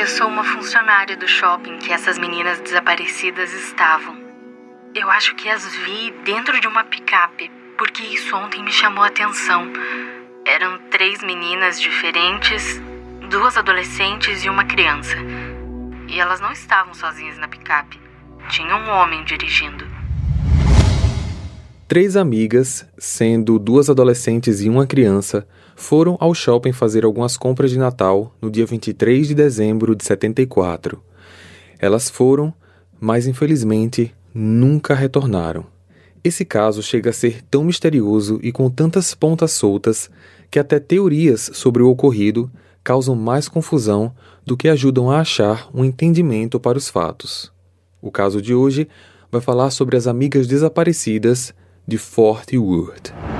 Eu sou uma funcionária do shopping que essas meninas desaparecidas estavam. Eu acho que as vi dentro de uma picape, porque isso ontem me chamou a atenção. Eram três meninas diferentes, duas adolescentes e uma criança. E elas não estavam sozinhas na picape. Tinha um homem dirigindo. Três amigas, sendo duas adolescentes e uma criança, foram ao shopping fazer algumas compras de Natal no dia 23 de dezembro de 74. Elas foram, mas infelizmente nunca retornaram. Esse caso chega a ser tão misterioso e com tantas pontas soltas que até teorias sobre o ocorrido causam mais confusão do que ajudam a achar um entendimento para os fatos. O caso de hoje vai falar sobre as amigas desaparecidas de Fort Worth.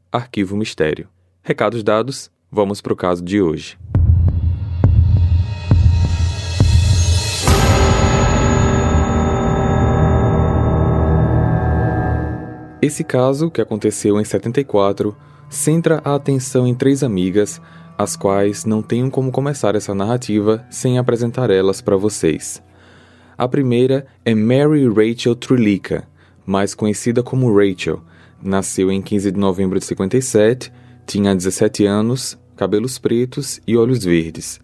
Arquivo Mistério. Recados dados, vamos para o caso de hoje. Esse caso, que aconteceu em 74, centra a atenção em três amigas, as quais não tenho como começar essa narrativa sem apresentar elas para vocês. A primeira é Mary Rachel Trulica, mais conhecida como Rachel, Nasceu em 15 de novembro de 57, tinha 17 anos, cabelos pretos e olhos verdes.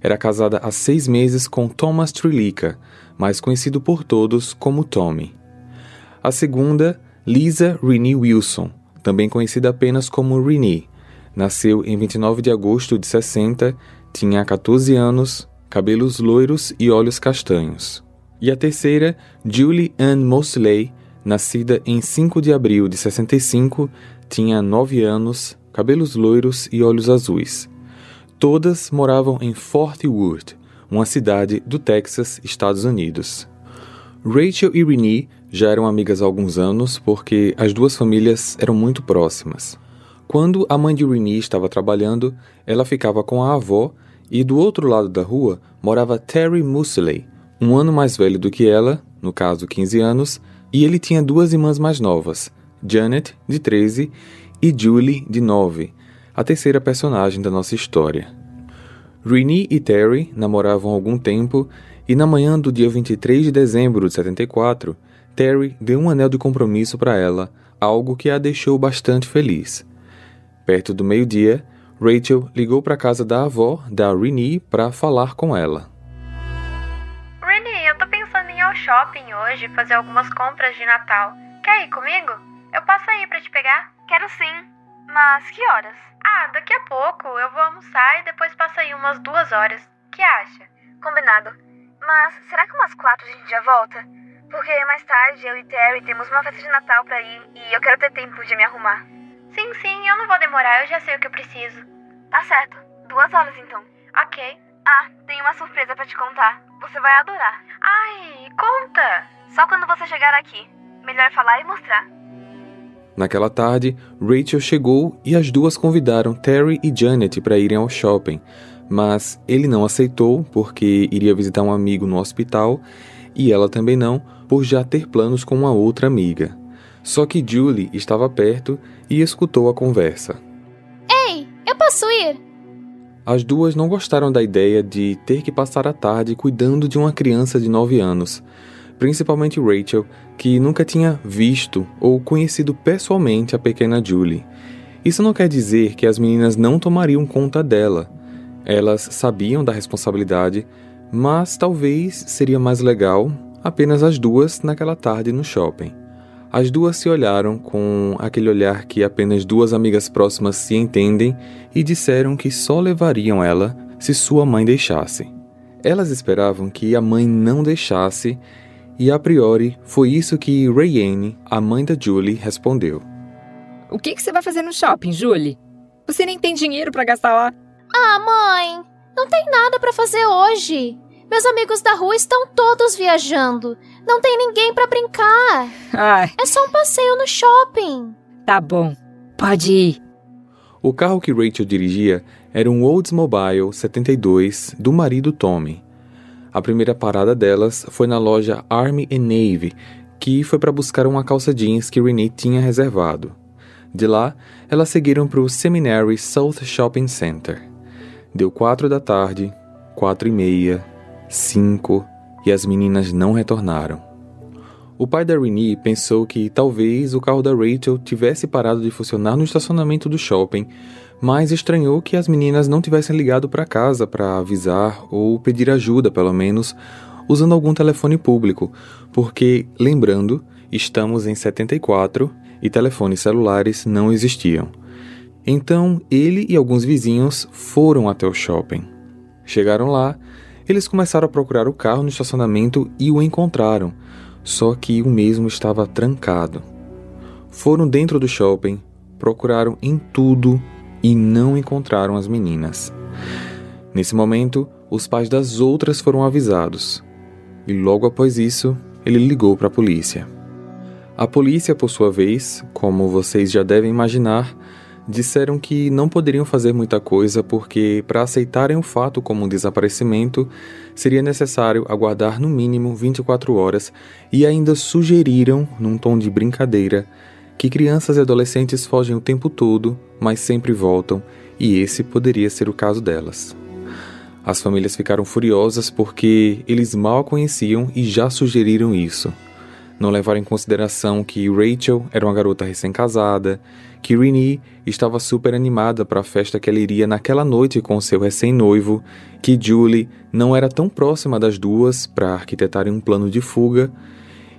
Era casada há seis meses com Thomas Trilica, mais conhecido por todos como Tommy. A segunda, Lisa Renee Wilson, também conhecida apenas como Renee. Nasceu em 29 de agosto de 60, tinha 14 anos, cabelos loiros e olhos castanhos. E a terceira, Julie Ann Mosley, Nascida em 5 de abril de 65, tinha 9 anos, cabelos loiros e olhos azuis. Todas moravam em Fort Worth, uma cidade do Texas, Estados Unidos. Rachel e Renee já eram amigas há alguns anos porque as duas famílias eram muito próximas. Quando a mãe de Renee estava trabalhando, ela ficava com a avó e do outro lado da rua morava Terry Musley, um ano mais velho do que ela, no caso 15 anos, e ele tinha duas irmãs mais novas, Janet, de 13, e Julie, de 9, a terceira personagem da nossa história. Renee e Terry namoravam há algum tempo e na manhã do dia 23 de dezembro de 74, Terry deu um anel de compromisso para ela, algo que a deixou bastante feliz. Perto do meio-dia, Rachel ligou para a casa da avó da Renee para falar com ela shopping hoje fazer algumas compras de Natal. Quer ir comigo? Eu passo aí para te pegar? Quero sim. Mas que horas? Ah, daqui a pouco. Eu vou almoçar e depois passo aí umas duas horas. Que acha? Combinado. Mas será que umas quatro a gente já volta? Porque mais tarde eu e Terry temos uma festa de Natal pra ir e eu quero ter tempo de me arrumar. Sim, sim, eu não vou demorar, eu já sei o que eu preciso. Tá certo. Duas horas então. Ok. Ah, tem uma surpresa para te contar. Você vai adorar. Ai, conta! Só quando você chegar aqui. Melhor falar e mostrar. Naquela tarde, Rachel chegou e as duas convidaram Terry e Janet para irem ao shopping, mas ele não aceitou porque iria visitar um amigo no hospital e ela também não, por já ter planos com uma outra amiga. Só que Julie estava perto e escutou a conversa. Ei, eu posso ir? As duas não gostaram da ideia de ter que passar a tarde cuidando de uma criança de 9 anos, principalmente Rachel, que nunca tinha visto ou conhecido pessoalmente a pequena Julie. Isso não quer dizer que as meninas não tomariam conta dela. Elas sabiam da responsabilidade, mas talvez seria mais legal apenas as duas naquela tarde no shopping. As duas se olharam com aquele olhar que apenas duas amigas próximas se entendem e disseram que só levariam ela se sua mãe deixasse. Elas esperavam que a mãe não deixasse, e a priori foi isso que Rayane, a mãe da Julie, respondeu. O que, que você vai fazer no shopping, Julie? Você nem tem dinheiro para gastar lá. Ah, mãe, não tem nada para fazer hoje. Meus amigos da rua estão todos viajando. Não tem ninguém para brincar. Ai, É só um passeio no shopping. tá bom. Pode ir. O carro que Rachel dirigia era um Oldsmobile 72 do marido Tommy. A primeira parada delas foi na loja Army and Navy, que foi para buscar uma calça jeans que Renee tinha reservado. De lá, elas seguiram para o Seminary South Shopping Center. Deu quatro da tarde, quatro e meia, cinco e as meninas não retornaram. O pai da Renee pensou que talvez o carro da Rachel tivesse parado de funcionar no estacionamento do shopping, mas estranhou que as meninas não tivessem ligado para casa para avisar ou pedir ajuda, pelo menos, usando algum telefone público, porque, lembrando, estamos em 74 e telefones celulares não existiam. Então, ele e alguns vizinhos foram até o shopping. Chegaram lá, eles começaram a procurar o carro no estacionamento e o encontraram, só que o mesmo estava trancado. Foram dentro do shopping, procuraram em tudo e não encontraram as meninas. Nesse momento, os pais das outras foram avisados. E logo após isso, ele ligou para a polícia. A polícia, por sua vez, como vocês já devem imaginar, disseram que não poderiam fazer muita coisa porque, para aceitarem o fato como um desaparecimento, seria necessário aguardar no mínimo 24 horas e ainda sugeriram, num tom de brincadeira, que crianças e adolescentes fogem o tempo todo, mas sempre voltam, e esse poderia ser o caso delas. As famílias ficaram furiosas porque eles mal conheciam e já sugeriram isso. Não levaram em consideração que Rachel era uma garota recém-casada, que Renee estava super animada para a festa que ela iria naquela noite com seu recém-noivo, que Julie não era tão próxima das duas para arquitetarem um plano de fuga,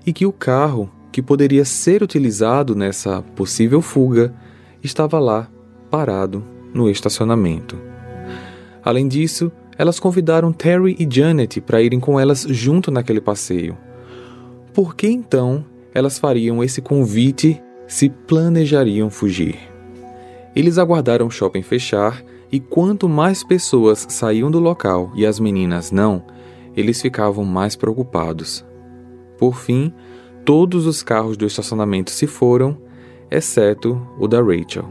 e que o carro, que poderia ser utilizado nessa possível fuga, estava lá, parado, no estacionamento. Além disso, elas convidaram Terry e Janet para irem com elas junto naquele passeio. Por que então elas fariam esse convite se planejariam fugir? Eles aguardaram o shopping fechar e quanto mais pessoas saíam do local e as meninas não, eles ficavam mais preocupados. Por fim, todos os carros do estacionamento se foram, exceto o da Rachel.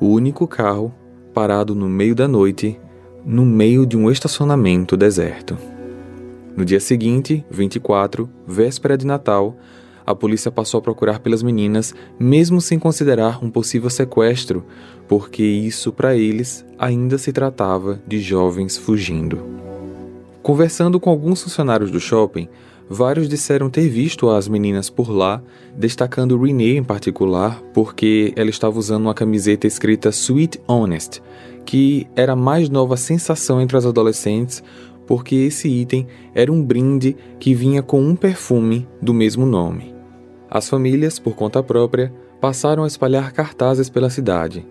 O único carro parado no meio da noite, no meio de um estacionamento deserto. No dia seguinte, 24, véspera de Natal, a polícia passou a procurar pelas meninas, mesmo sem considerar um possível sequestro, porque isso para eles ainda se tratava de jovens fugindo. Conversando com alguns funcionários do shopping, vários disseram ter visto as meninas por lá, destacando Renee em particular, porque ela estava usando uma camiseta escrita Sweet Honest, que era a mais nova sensação entre as adolescentes, porque esse item era um brinde que vinha com um perfume do mesmo nome. As famílias, por conta própria, passaram a espalhar cartazes pela cidade.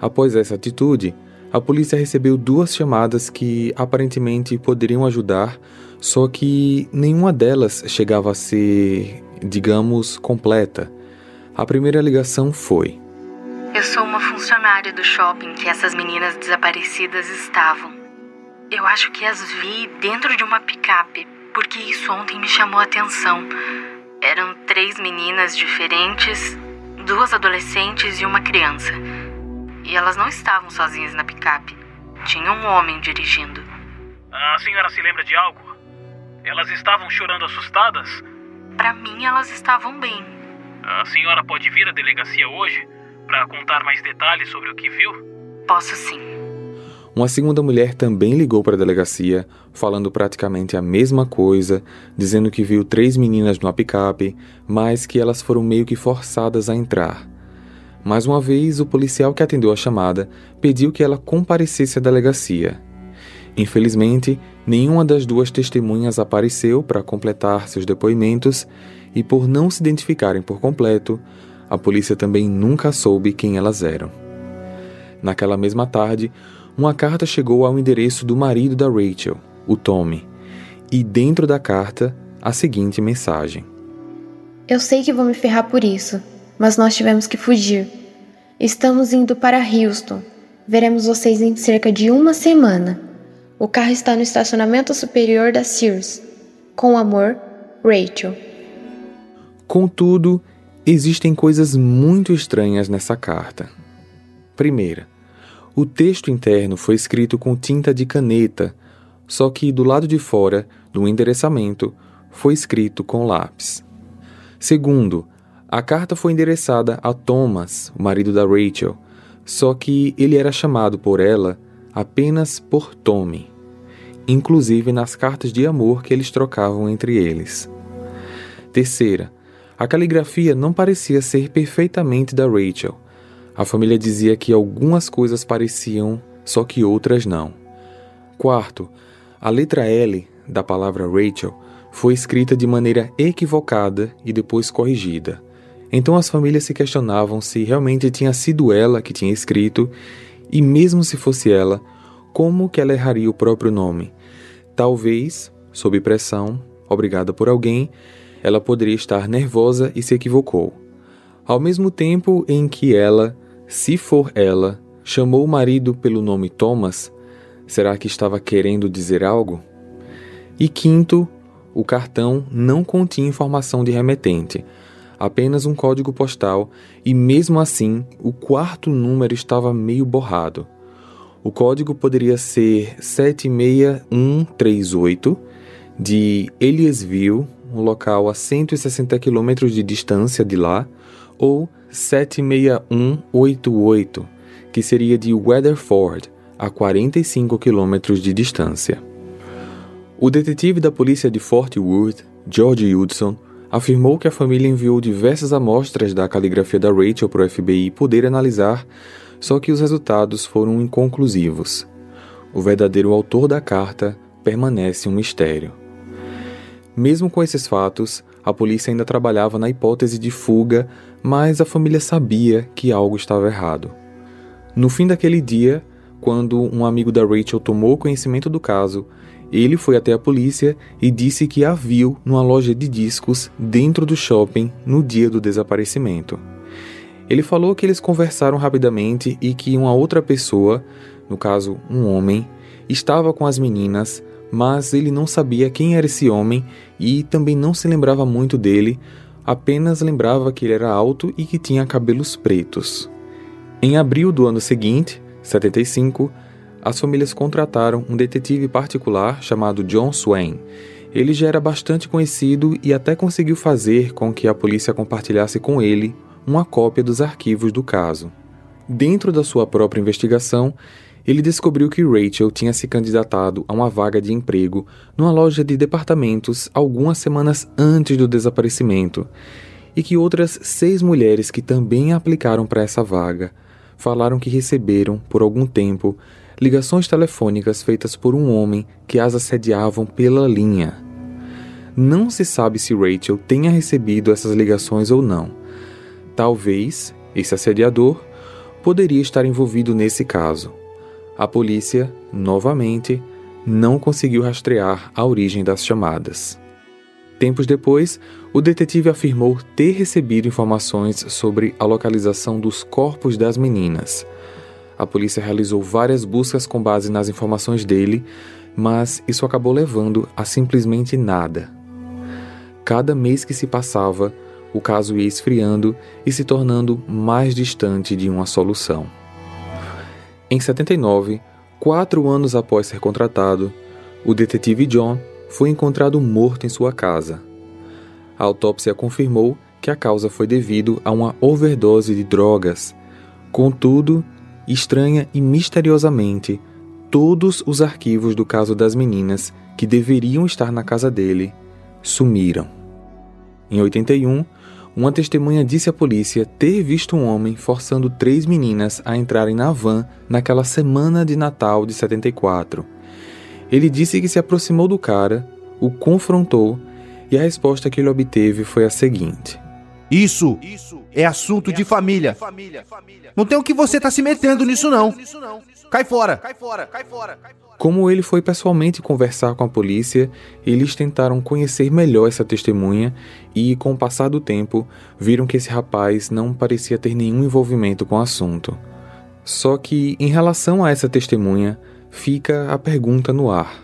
Após essa atitude, a polícia recebeu duas chamadas que aparentemente poderiam ajudar, só que nenhuma delas chegava a ser, digamos, completa. A primeira ligação foi: Eu sou uma funcionária do shopping que essas meninas desaparecidas estavam. Eu acho que as vi dentro de uma picape, porque isso ontem me chamou a atenção. Eram três meninas diferentes, duas adolescentes e uma criança. E elas não estavam sozinhas na picape. Tinha um homem dirigindo. A senhora se lembra de algo? Elas estavam chorando assustadas? Para mim, elas estavam bem. A senhora pode vir à delegacia hoje para contar mais detalhes sobre o que viu? Posso sim. Uma segunda mulher também ligou para a delegacia, falando praticamente a mesma coisa, dizendo que viu três meninas no picape, mas que elas foram meio que forçadas a entrar. Mais uma vez, o policial que atendeu a chamada pediu que ela comparecesse à delegacia. Infelizmente, nenhuma das duas testemunhas apareceu para completar seus depoimentos e, por não se identificarem por completo, a polícia também nunca soube quem elas eram. Naquela mesma tarde, uma carta chegou ao endereço do marido da Rachel, o Tommy, e dentro da carta a seguinte mensagem: Eu sei que vou me ferrar por isso, mas nós tivemos que fugir. Estamos indo para Houston. Veremos vocês em cerca de uma semana. O carro está no estacionamento superior da Sears. Com amor, Rachel. Contudo, existem coisas muito estranhas nessa carta. Primeira, o texto interno foi escrito com tinta de caneta, só que do lado de fora, do endereçamento, foi escrito com lápis. Segundo, a carta foi endereçada a Thomas, o marido da Rachel, só que ele era chamado por ela apenas por Tommy inclusive nas cartas de amor que eles trocavam entre eles. Terceira, a caligrafia não parecia ser perfeitamente da Rachel. A família dizia que algumas coisas pareciam, só que outras não. Quarto, a letra L da palavra Rachel foi escrita de maneira equivocada e depois corrigida. Então as famílias se questionavam se realmente tinha sido ela que tinha escrito, e mesmo se fosse ela, como que ela erraria o próprio nome? Talvez, sob pressão, obrigada por alguém, ela poderia estar nervosa e se equivocou. Ao mesmo tempo em que ela, se for ela, chamou o marido pelo nome Thomas, será que estava querendo dizer algo? E quinto, o cartão não continha informação de remetente, apenas um código postal, e mesmo assim o quarto número estava meio borrado. O código poderia ser 76138 de Eliasville, um local a 160 quilômetros de distância de lá, ou 76188, que seria de Weatherford, a 45 quilômetros de distância. O detetive da polícia de Fort Worth, George Hudson, afirmou que a família enviou diversas amostras da caligrafia da Rachel para o FBI poder analisar só que os resultados foram inconclusivos. O verdadeiro autor da carta permanece um mistério. Mesmo com esses fatos, a polícia ainda trabalhava na hipótese de fuga, mas a família sabia que algo estava errado. No fim daquele dia, quando um amigo da Rachel tomou conhecimento do caso, ele foi até a polícia e disse que a viu numa loja de discos dentro do shopping no dia do desaparecimento. Ele falou que eles conversaram rapidamente e que uma outra pessoa, no caso um homem, estava com as meninas, mas ele não sabia quem era esse homem e também não se lembrava muito dele, apenas lembrava que ele era alto e que tinha cabelos pretos. Em abril do ano seguinte, 75, as famílias contrataram um detetive particular chamado John Swain. Ele já era bastante conhecido e até conseguiu fazer com que a polícia compartilhasse com ele uma cópia dos arquivos do caso. Dentro da sua própria investigação, ele descobriu que Rachel tinha se candidatado a uma vaga de emprego numa loja de departamentos algumas semanas antes do desaparecimento e que outras seis mulheres que também aplicaram para essa vaga falaram que receberam, por algum tempo, ligações telefônicas feitas por um homem que as assediavam pela linha. Não se sabe se Rachel tenha recebido essas ligações ou não Talvez esse assediador poderia estar envolvido nesse caso. A polícia, novamente, não conseguiu rastrear a origem das chamadas. Tempos depois, o detetive afirmou ter recebido informações sobre a localização dos corpos das meninas. A polícia realizou várias buscas com base nas informações dele, mas isso acabou levando a simplesmente nada. Cada mês que se passava, o caso ia esfriando e se tornando mais distante de uma solução. Em 79, quatro anos após ser contratado, o detetive John foi encontrado morto em sua casa. A autópsia confirmou que a causa foi devido a uma overdose de drogas. Contudo, estranha e misteriosamente, todos os arquivos do caso das meninas que deveriam estar na casa dele sumiram. Em 81, uma testemunha disse à polícia ter visto um homem forçando três meninas a entrarem na van naquela semana de Natal de 74. Ele disse que se aproximou do cara, o confrontou e a resposta que ele obteve foi a seguinte: Isso é assunto de família. Não tem o que você tá se metendo nisso não. Cai fora. Cai fora, cai fora. Como ele foi pessoalmente conversar com a polícia, eles tentaram conhecer melhor essa testemunha e, com o passar do tempo, viram que esse rapaz não parecia ter nenhum envolvimento com o assunto. Só que, em relação a essa testemunha, fica a pergunta no ar: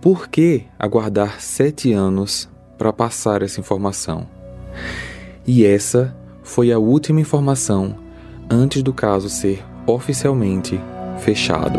por que aguardar sete anos para passar essa informação? E essa foi a última informação antes do caso ser oficialmente fechado.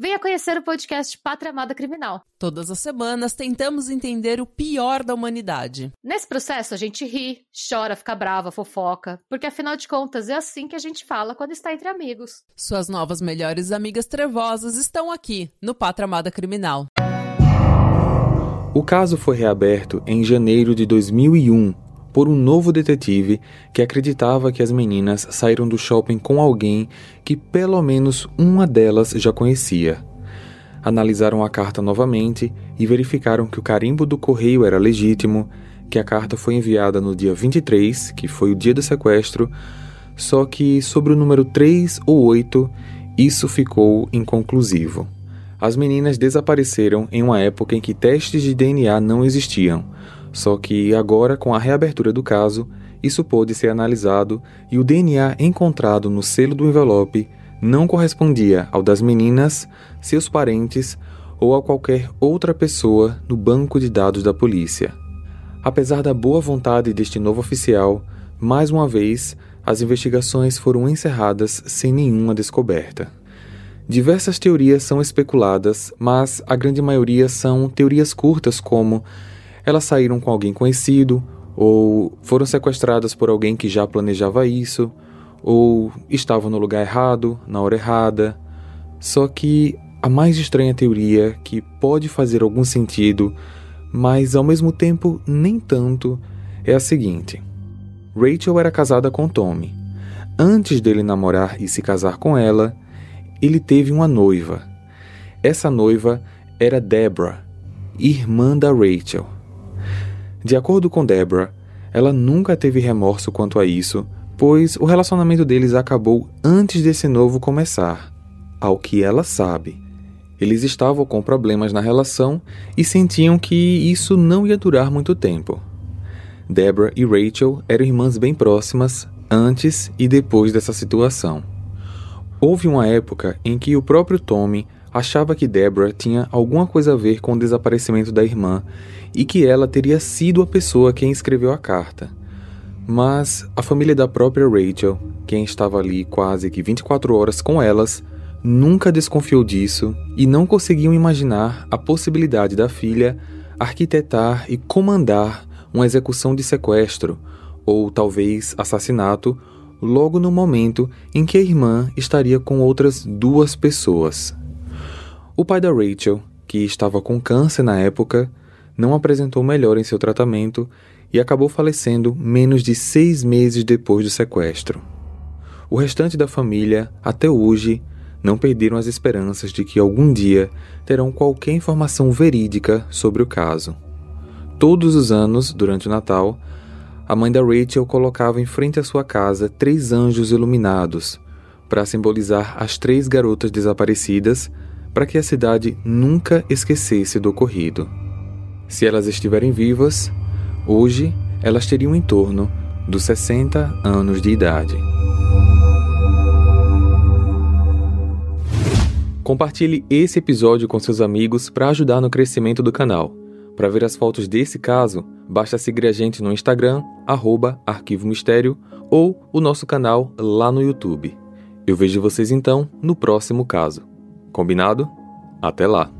venha conhecer o podcast Pátria Amada Criminal. Todas as semanas tentamos entender o pior da humanidade. Nesse processo a gente ri, chora, fica brava, fofoca, porque afinal de contas é assim que a gente fala quando está entre amigos. Suas novas melhores amigas trevosas estão aqui no Pátria Amada Criminal. O caso foi reaberto em janeiro de 2001 por um novo detetive que acreditava que as meninas saíram do shopping com alguém que pelo menos uma delas já conhecia. Analisaram a carta novamente e verificaram que o carimbo do correio era legítimo, que a carta foi enviada no dia 23, que foi o dia do sequestro, só que sobre o número 3 ou 8, isso ficou inconclusivo. As meninas desapareceram em uma época em que testes de DNA não existiam, só que agora, com a reabertura do caso, isso pôde ser analisado e o DNA encontrado no selo do envelope não correspondia ao das meninas, seus parentes ou a qualquer outra pessoa no banco de dados da polícia. Apesar da boa vontade deste novo oficial, mais uma vez as investigações foram encerradas sem nenhuma descoberta. Diversas teorias são especuladas, mas a grande maioria são teorias curtas, como elas saíram com alguém conhecido, ou foram sequestradas por alguém que já planejava isso, ou estavam no lugar errado, na hora errada. Só que a mais estranha teoria, que pode fazer algum sentido, mas ao mesmo tempo nem tanto, é a seguinte: Rachel era casada com Tommy. Antes dele namorar e se casar com ela, ele teve uma noiva. Essa noiva era Deborah, irmã da Rachel. De acordo com Deborah, ela nunca teve remorso quanto a isso, pois o relacionamento deles acabou antes desse novo começar. Ao que ela sabe, eles estavam com problemas na relação e sentiam que isso não ia durar muito tempo. Deborah e Rachel eram irmãs bem próximas antes e depois dessa situação. Houve uma época em que o próprio Tommy achava que Deborah tinha alguma coisa a ver com o desaparecimento da irmã e que ela teria sido a pessoa quem escreveu a carta. Mas a família da própria Rachel, quem estava ali quase que 24 horas com elas, nunca desconfiou disso e não conseguiam imaginar a possibilidade da filha arquitetar e comandar uma execução de sequestro ou talvez assassinato logo no momento em que a irmã estaria com outras duas pessoas. O pai da Rachel, que estava com câncer na época, não apresentou melhor em seu tratamento e acabou falecendo menos de seis meses depois do sequestro. O restante da família, até hoje, não perderam as esperanças de que algum dia terão qualquer informação verídica sobre o caso. Todos os anos, durante o Natal, a mãe da Rachel colocava em frente à sua casa três anjos iluminados para simbolizar as três garotas desaparecidas, para que a cidade nunca esquecesse do ocorrido. Se elas estiverem vivas, hoje elas teriam em torno dos 60 anos de idade. Compartilhe esse episódio com seus amigos para ajudar no crescimento do canal. Para ver as fotos desse caso, basta seguir a gente no Instagram, Arquivo Mistério, ou o nosso canal lá no YouTube. Eu vejo vocês então no próximo caso. Combinado? Até lá!